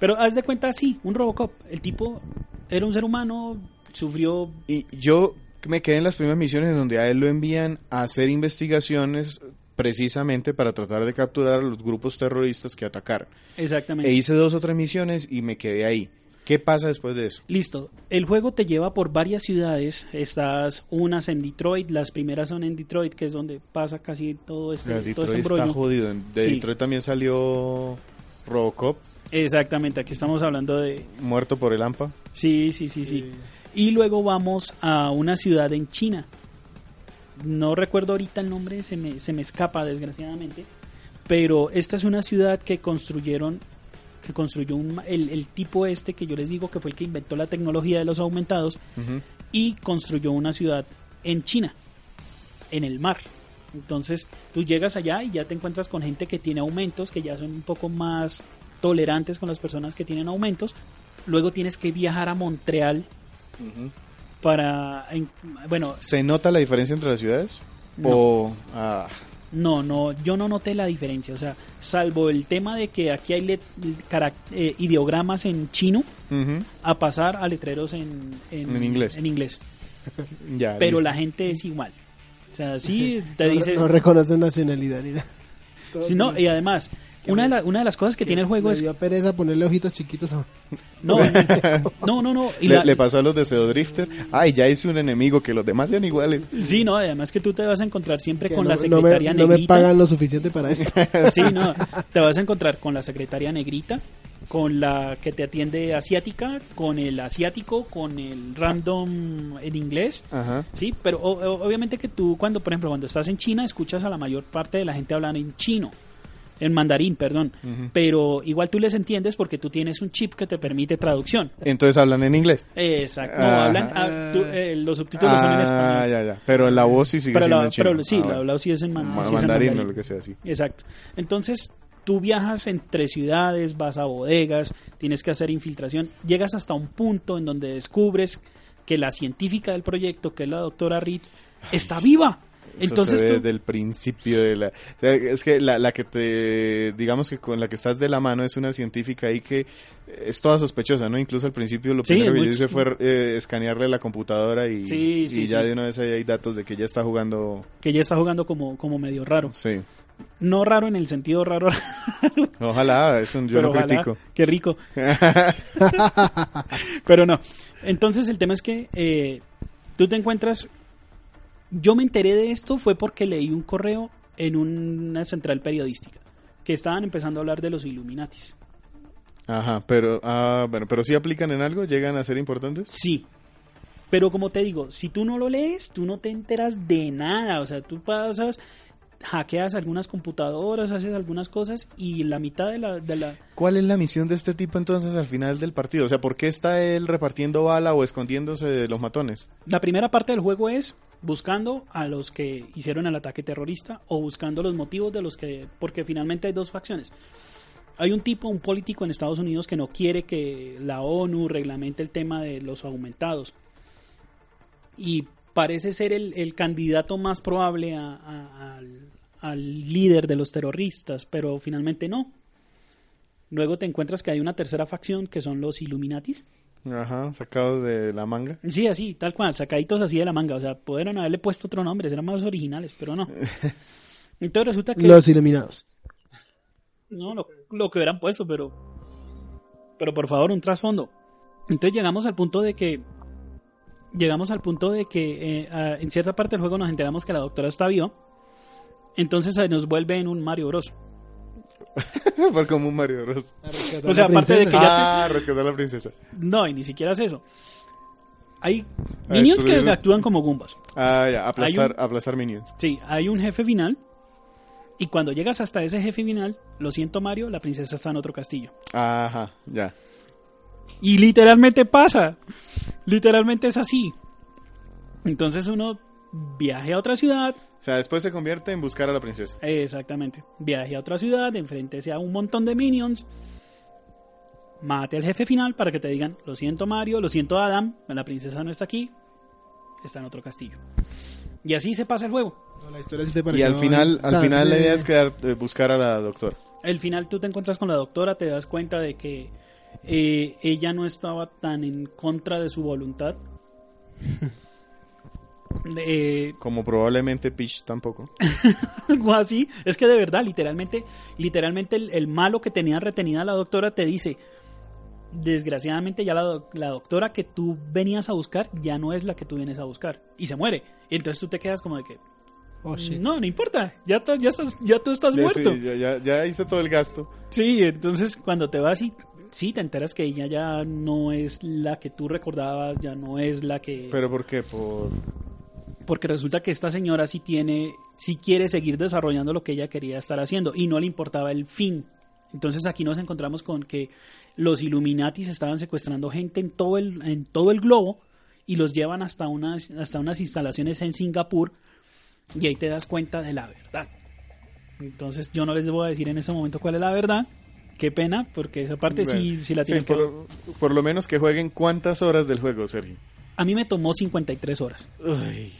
pero haz de cuenta sí un Robocop el tipo era un ser humano sufrió Y yo me quedé en las primeras misiones en donde a él lo envían a hacer investigaciones precisamente para tratar de capturar a los grupos terroristas que atacaron. exactamente E hice dos o tres misiones y me quedé ahí. ¿Qué pasa después de eso? Listo. El juego te lleva por varias ciudades. Estás unas en Detroit. Las primeras son en Detroit, que es donde pasa casi todo este, todo Detroit este está jodido. De Sí. Detroit también salió Robocop, Exactamente. Aquí estamos hablando de. muerto por el AMPA. Sí, sí, sí, sí. Y luego vamos a una ciudad en China. No recuerdo ahorita el nombre, se me, se me escapa desgraciadamente. Pero esta es una ciudad que construyeron, que construyó un, el, el tipo este que yo les digo que fue el que inventó la tecnología de los aumentados y construyó una ciudad en China, en el mar. Entonces tú llegas allá y ya te encuentras con gente que tiene aumentos, que ya son un poco más tolerantes con las personas que tienen aumentos. Luego tienes que viajar a Montreal para... en- bueno, ¿Se nota la diferencia entre las ciudades? No. O, ah, no, no, yo no noté la diferencia. O sea, salvo el tema de que aquí hay let- eh, ideogramas en chino, a pasar a letreros en, En inglés. En inglés. ya, Pero listo. la gente es igual. O sea, sí te No- dice... No, reconoce nacionalidad ni nada. Sí, no, y además, una de, la- una de las cosas que tiene el juego Me es... dio pereza ponerle ojitos chiquitos a... No, no, no, no. y Le, la- le pasó a los de Pseudo Drifter. Ay, ya hice un enemigo que los demás sean iguales. Sí, no, además que tú te vas a encontrar siempre que con no, la no me, secretaria no me negrita. pagan lo suficiente para esto. Sí, no, te vas a encontrar con la secretaria negrita, con la que te atiende asiática, con el asiático, con el random en inglés. Ajá. Sí, pero o- obviamente que tú cuando, por ejemplo, cuando estás en China, escuchas a la mayor parte de la gente hablar en chino, en mandarín, perdón. Pero igual tú les entiendes porque tú tienes un chip que te permite traducción. Entonces hablan en inglés. Exacto. No, Ajá. hablan, ah, tú, eh, los subtítulos son en Ah, español. ya, ya. Pero la voz sí sigue Pero, siendo la- en chino. pero sí, Ah, la bueno. sí es en, man- Ma- sí es en mandarín o mandarín. lo que sea así. Exacto. Entonces, tú viajas entre ciudades, vas a bodegas, tienes que hacer infiltración, llegas hasta un punto en donde descubres que la científica del proyecto, que es la doctora Reed, está viva. Eso Entonces se ve tú, desde el principio de la... o sea, es que la, la que te... Digamos que con la que estás de la mano es una científica ahí que es toda sospechosa, ¿no? Incluso al principio lo Sí, primero que yo hice fue eh, escanearle la computadora y, Sí, sí, y ya de una vez ahí hay datos de que ya está jugando... que ella está jugando como, como medio raro. Sí. No raro en el sentido raro, Ojalá, es un yo pero ojalá, critico. qué rico. pero no. Entonces el tema es que eh, tú te encuentras... Yo me enteré de esto fue porque leí un correo en una central periodística que estaban empezando a hablar de los Illuminatis. Ajá, pero, ah, bueno, pero sí aplican en algo, llegan a ser importantes. Sí. Pero como te digo, si tú no lo lees, tú no te enteras de nada. O sea, tú pasas, hackeas algunas computadoras, haces algunas cosas y la mitad de la... De la ¿Cuál es la misión de este tipo entonces al final del partido? O sea, ¿por qué está él repartiendo bala o escondiéndose de los matones? la primera parte del juego es buscando a los que hicieron el ataque terrorista o buscando los motivos de los que... Porque finalmente hay dos facciones. Hay un tipo, un político en Estados Unidos que no quiere que la ONU reglamente el tema de los aumentados. Y parece ser el, el candidato más probable a- a- al, al líder de los terroristas, pero finalmente no. Luego te encuentras que hay una tercera facción que son los Illuminatis. Ajá, sacado de la manga. Sí, así, tal cual, sacaditos así de la manga. O sea, pudieron haberle puesto otro nombre, eran más originales, pero no. Entonces resulta que... Los iluminados. No, lo, lo que hubieran puesto, pero. Pero por favor, un trasfondo. Entonces llegamos al punto de que. Llegamos al punto de que eh, a- en cierta parte del juego nos enteramos que la doctora está viva. Entonces se nos vuelve en un Mario Bros. Por como un Mario Bros. O sea, aparte de que ya Ah, rescatar a la princesa. No, y ni siquiera es eso. Hay A minions que actúan como Goombas. Ah, ya, aplastar, aplastar minions. Sí, hay un jefe final. Y cuando llegas hasta ese jefe final, lo siento Mario, la princesa está en otro castillo. Ajá, ya. Y literalmente pasa. Literalmente es así. Entonces uno viaje a otra ciudad. O sea, después se convierte en buscar a la princesa. Exactamente. Viaje a otra ciudad, enfrente a un montón de minions. Mate al jefe final para que te digan, lo siento Mario, lo siento Adam, la princesa no está aquí, está en otro castillo. Y así se pasa el juego. No, la historia sí te Y al final, al final la idea es quedar, eh, buscar a la doctora. Al final tú te encuentras con la doctora, te das cuenta de que eh, ella no estaba tan en contra de su voluntad. Eh, Como probablemente Peach tampoco. algo así. Es que de verdad, literalmente, literalmente el, el malo que tenía retenida la doctora te dice, desgraciadamente ya la, doc- la doctora que tú venías a buscar ya no es la que tú vienes a buscar y se muere. Y entonces tú te quedas como de que, Oh, no, no importa, ya, ya, estás, ya tú estás Ya, muerto. sí, ya, ya hice todo el gasto. Sí, entonces cuando te vas y sí te enteras que ella ya no es la que tú recordabas, ya no es la que... ¿Pero por qué? Por... porque resulta que esta señora sí tiene, sí quiere seguir desarrollando lo que ella quería estar haciendo y no le importaba el fin. Entonces aquí nos encontramos con que los Illuminatis estaban secuestrando gente en todo el, en todo el globo y los llevan hasta unas, hasta unas instalaciones en Singapur y ahí te das cuenta de la verdad. Entonces yo no les voy a decir en ese momento cuál es la verdad. Qué pena, porque esa parte sí, Bueno, sí la tienen que... por, por lo menos que jueguen cuántas horas del juego, Sergio. A mí me tomó 53 horas. Uy.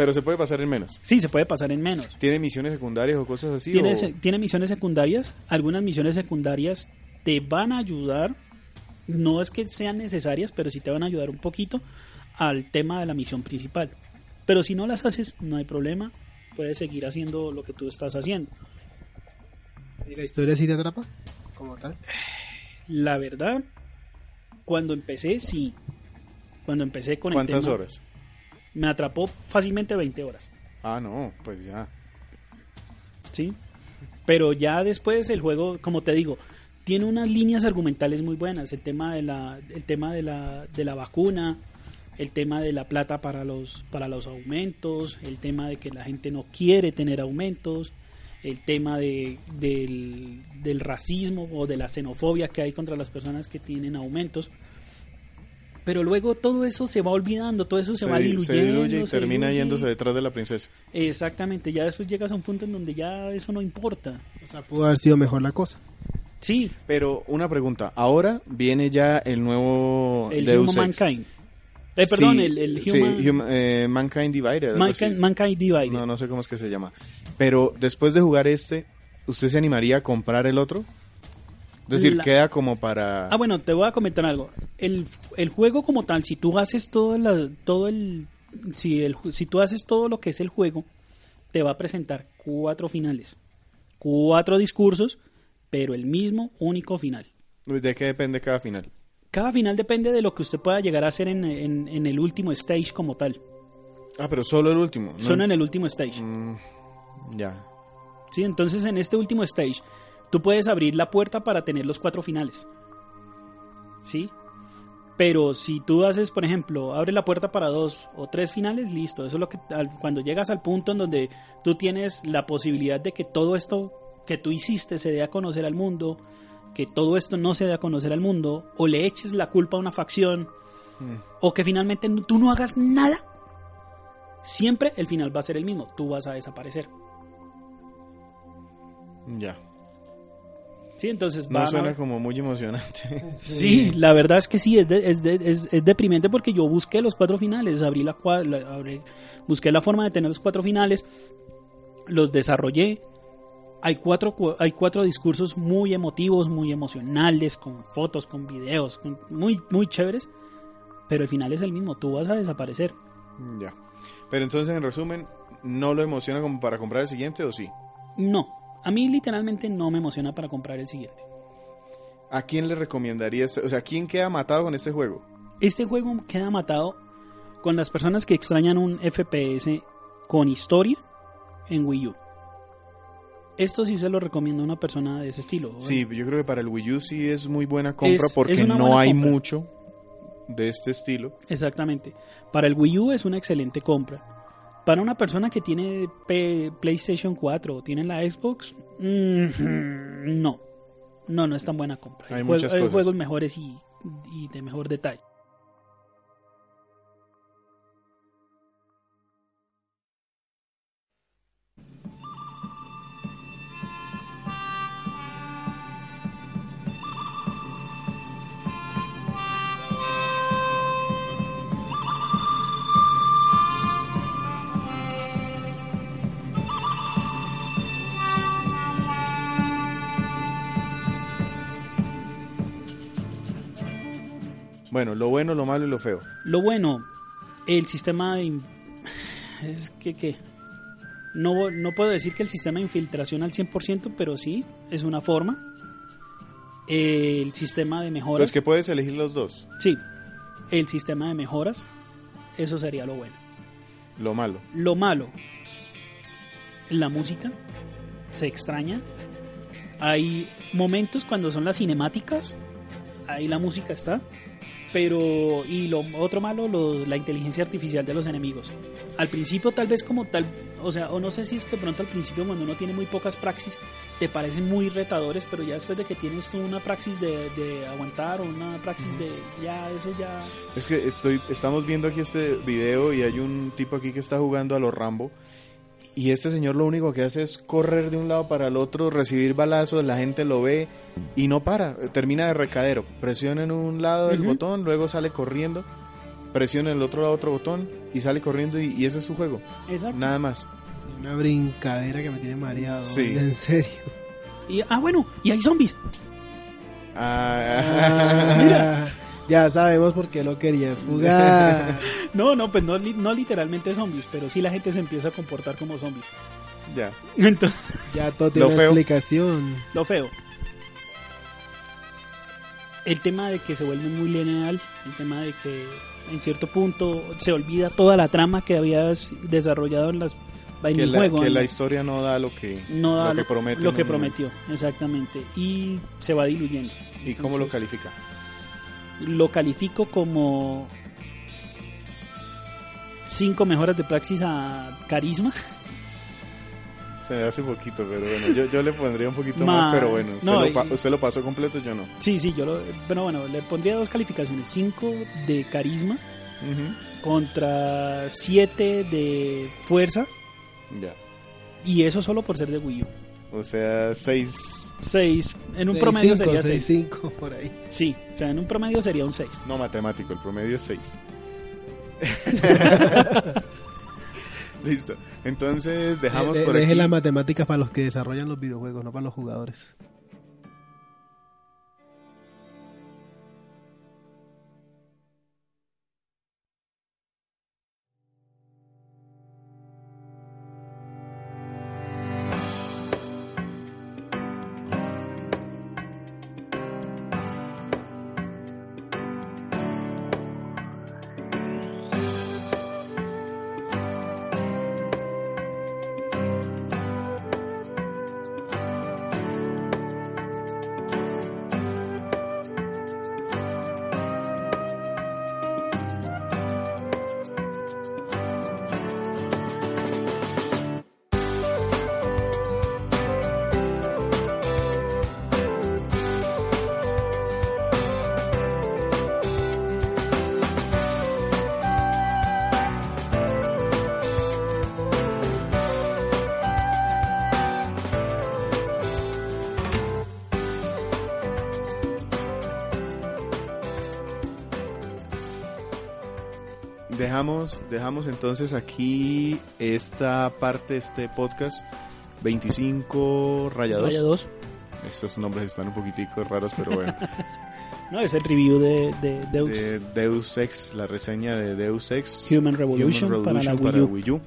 Pero se puede pasar en menos. Sí, se puede pasar en menos. ¿Tiene misiones secundarias o cosas así? Tiene, o- se- tiene misiones secundarias. Algunas misiones secundarias te van a ayudar. No es que sean necesarias, pero sí te van a ayudar un poquito al tema de la misión principal. Pero si no las haces, no hay problema. puedes seguir haciendo lo que tú estás haciendo. ¿Y la historia sí te atrapa? Como tal. La verdad, cuando empecé, sí. Cuando empecé con el ¿Cuántas tema, horas? Me atrapó fácilmente 20 horas, Ah, no, pues ya. ¿sí? Pero ya después el juego, como te digo, tiene unas líneas argumentales muy buenas. El tema de la, el tema de la, de la vacuna, el tema de la plata para los, para los aumentos, el tema de que la gente no quiere tener aumentos, el tema de, del, del racismo o de la xenofobia que hay contra las personas que tienen aumentos. Pero luego todo eso se va olvidando, todo eso se, va di- diluyendo. se diluye y se termina diluye. yéndose detrás de la princesa. Exactamente, ya después llegas a un punto en donde ya eso no importa. O sea, pudo haber sido mejor la cosa. Sí, Pero una pregunta, ahora viene ya el nuevo el Deus Human Ex. Mankind. Eh, perdón, Sí, el, el sí, Human, Hum- eh, Mankind Divided. Mankind, Mankind Divided. No, no sé cómo es que se llama. Pero después de jugar este, ¿usted se animaría a comprar el otro? Es decir, La- queda como para... Ah, bueno, te voy a comentar algo. El, el juego como tal, si tú haces todo, la- todo el, si el, si tú haces todo lo que es el juego, te va a presentar cuatro finales, cuatro discursos, pero el mismo único final. ¿De qué depende cada final? Cada final depende de lo que usted pueda llegar a hacer en, en- en el último stage como tal. Ah, pero solo el último. ¿no? Son en el último stage. Mm, ya. ¿sí? Entonces en este último stage tú puedes abrir la puerta para tener los cuatro finales. ¿Sí? Pero si tú haces, por ejemplo, abre la puerta para dos o tres finales, listo. Eso es lo que cuando llegas al punto en donde tú tienes la posibilidad de que todo esto que tú hiciste se dé a conocer al mundo, que todo esto no se dé a conocer al mundo, o le eches la culpa a una facción, Mm. o que finalmente tú no hagas nada, siempre el final va a ser el mismo. Tú vas a desaparecer. Ya. Sí, entonces No a- suena como muy emocionante. Sí, la verdad es que sí, es, de- es, de- es, es deprimente porque yo busqué los cuatro finales, abrí la, la- abrí- busqué la forma de tener los cuatro finales, los desarrollé. Hay cuatro, cu- hay cuatro discursos muy emotivos, muy emocionales, con fotos, con videos, con- muy, muy chéveres, pero el final es el mismo, tú vas a desaparecer. ya. Pero entonces, en resumen, ¿no lo emociona como para comprar el siguiente o sí? No, a mí literalmente no me emociona para comprar el siguiente. ¿A quién le recomendaría este? O sea, ¿quién queda matado con este juego? Este juego queda matado con las personas que extrañan un FPS con historia en Wii U. Esto sí se lo recomiendo a una persona de ese estilo. Sí, yo creo que para el Wii U sí es muy buena compra Es- porque es no hay compra. mucho de este estilo. Exactamente. Para el Wii U es una excelente compra. Para una persona que tiene P- PlayStation 4 o tiene la Xbox, mm, no. No, no es tan buena compra. Hay muchas hay cosas. juegos mejores y, y de mejor detalle. Bueno, lo bueno, lo malo y lo feo. Lo bueno, el sistema de... Es que, que no, no puedo decir que el sistema de infiltración al 100%, pero sí, es una forma. El sistema de mejoras... Pues que puedes elegir los dos. Sí, el sistema de mejoras, eso sería lo bueno. Lo malo. Lo malo, la música se extraña. Hay momentos cuando son las cinemáticas, ahí la música está. Pero, y lo otro malo, lo- la inteligencia artificial de los enemigos. Al principio tal vez como tal, o sea, o no sé si es que pronto al principio cuando uno tiene muy pocas praxis, te parecen muy retadores, pero ya después de que tienes una praxis de, de aguantar o una praxis de, ya, eso ya... Es que estoy, estamos viendo aquí este video y hay un tipo aquí que está jugando a los Rambo. Y este señor lo único que hace es correr de un lado para el otro, recibir balazos, la gente lo ve y no para, termina de recadero. Presiona en un lado el botón, luego sale corriendo, presiona en el otro lado otro botón y sale corriendo y, y ese es su juego. Exacto. Nada más. Una brincadera que me tiene mareado. Sí. En serio. Y, ah, bueno, y hay zombies. Ah, Mira. Ya sabemos por qué lo querías jugar. No, no, pues no, li- no literalmente zombies, pero sí la gente se empieza a comportar como zombies. Ya. Entonces, ya todo tiene Lo una feo. explicación. lo feo. El tema de que se vuelve muy lineal, el tema de que en cierto punto se olvida toda la trama que habías desarrollado en las en Que, el la, juego. que la historia no da lo que, no da lo que promete. lo en que un prometió, exactamente. Y se va diluyendo. ¿Y cómo lo califica? Lo califico como cinco mejoras de praxis a carisma. Se me hace poquito, pero bueno, yo, yo le pondría un poquito Ma- más, pero bueno, usted, no, lo, usted pasó completo, yo no. Sí, sí, yo lo. Pero bueno, le pondría dos calificaciones: cinco de carisma contra siete de fuerza. Ya. Y eso solo por ser de Wii U. O sea, seis. 6. En un Seis, promedio cinco, sería seis, 6. cinco, por ahí. Sí, o sea, en un promedio sería un 6. No matemático, el promedio es seis. Listo. Entonces dejamos De- por deje aquí. las matemáticas para los que desarrollan los videojuegos, no para los jugadores. Dejamos, dejamos entonces aquí esta parte, este podcast 25 rayados. Vaya dos. Estos nombres están un poquitico raros, pero bueno. No, es el review de, de Deus de Deus Ex, la reseña de Deus Ex Human Revolution, para la Wii U. Wii U.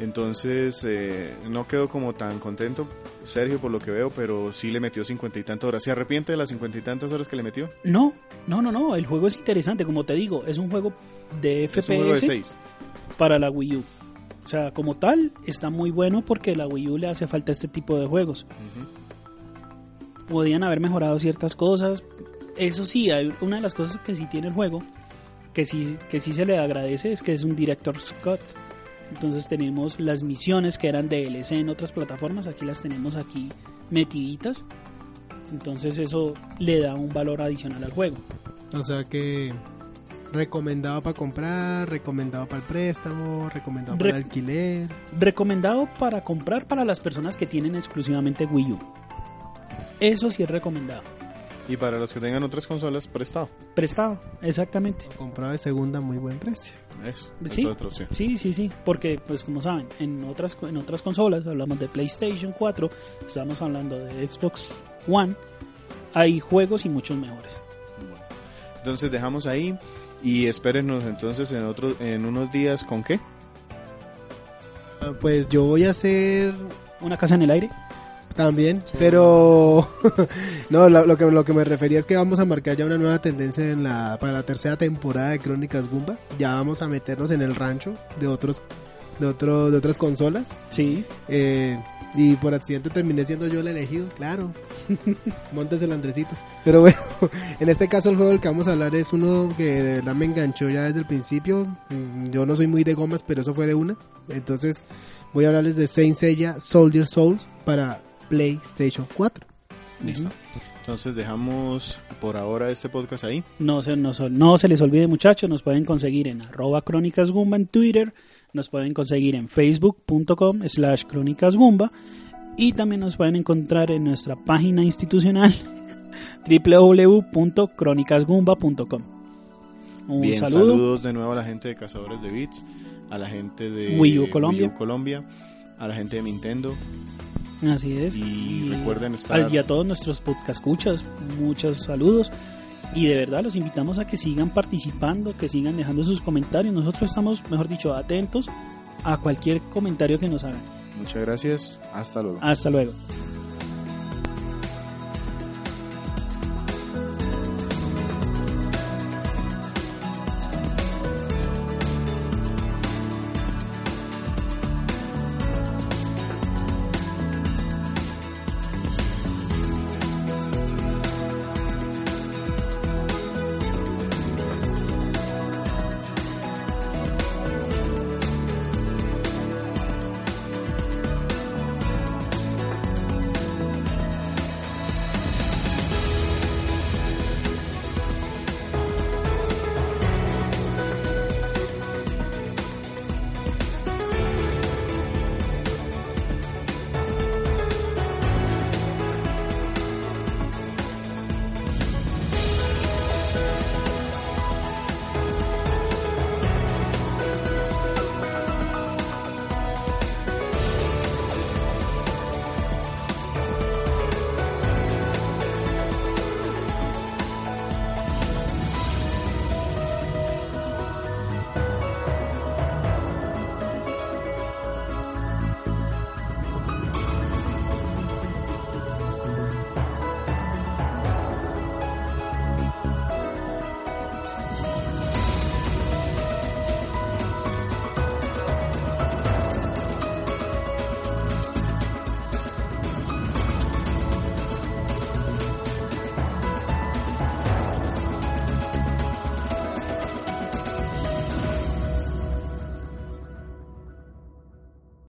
Entonces, eh, no quedo como tan contento, Sergio, por lo que veo, pero sí le metió cincuenta y tantas horas. ¿Se arrepiente de las cincuenta y tantas horas que le metió? No, no, no, no. El juego es interesante, como te digo, es un juego de FPS Es un juego de seis. para la Wii U. O sea, como tal, está muy bueno porque a la Wii U le hace falta este tipo de juegos. Podían haber mejorado ciertas cosas. Eso sí, hay una de las cosas que sí tiene el juego, que sí, que sí se le agradece, es que es un Director's Cut. Entonces tenemos las misiones que eran DLC en otras plataformas, aquí las tenemos aquí metiditas. Entonces eso le da un valor adicional al juego. O sea que recomendado para comprar, recomendado para el préstamo, recomendado para el Re- alquiler. Recomendado para comprar para las personas que tienen exclusivamente Wii U. Eso sí es recomendado. Y para los que tengan otras consolas, prestado. Prestado, exactamente. O comprado de segunda a muy buen precio. Eso, Sí. es otra opción. Sí, sí, sí, porque pues como saben, en otras en otras consolas hablamos de PlayStation 4, estamos hablando de Xbox One, hay juegos y muchos mejores. Bueno. Entonces dejamos ahí y espérenos entonces en otro, en unos días con qué? Ah, Pues yo voy a hacer Una casa en el aire. También, pero no, lo, lo que, lo que me refería es que vamos a marcar ya una nueva tendencia en la, para la tercera temporada de Crónicas Gumba. Ya vamos a meternos en el rancho de otros de otro, de otras consolas. Sí. Eh, y por accidente terminé siendo yo el elegido, claro. Montes el Andresito. Pero bueno, en este caso el juego del que vamos a hablar es uno que de verdad me enganchó ya desde el principio. Mm, Yo no soy muy de gomas, pero eso fue de una. Entonces voy a hablarles de Saint Seiya Soldier Souls para PlayStation 4. Listo. Entonces dejamos por ahora este podcast ahí. No se, no, se- no se les olvide muchachos, nos pueden conseguir en arroba crónicas en Twitter, nos pueden conseguir en facebook.com slash crónicas Gumba y también nos pueden encontrar en nuestra página institucional www.crónicasgumba.com. Un Bien, saludo. saludos de nuevo a la gente de Cazadores de Beats, a la gente de Wii U Colombia. Colombia, a la gente de Nintendo. Así es. Y recuerden estar- al- y a todos nuestros podcast escuchas, muchos saludos. Y de verdad los invitamos a que sigan participando, que sigan dejando sus comentarios. Nosotros estamos, mejor dicho, atentos a cualquier comentario que nos hagan. Muchas gracias. Hasta luego. Hasta luego.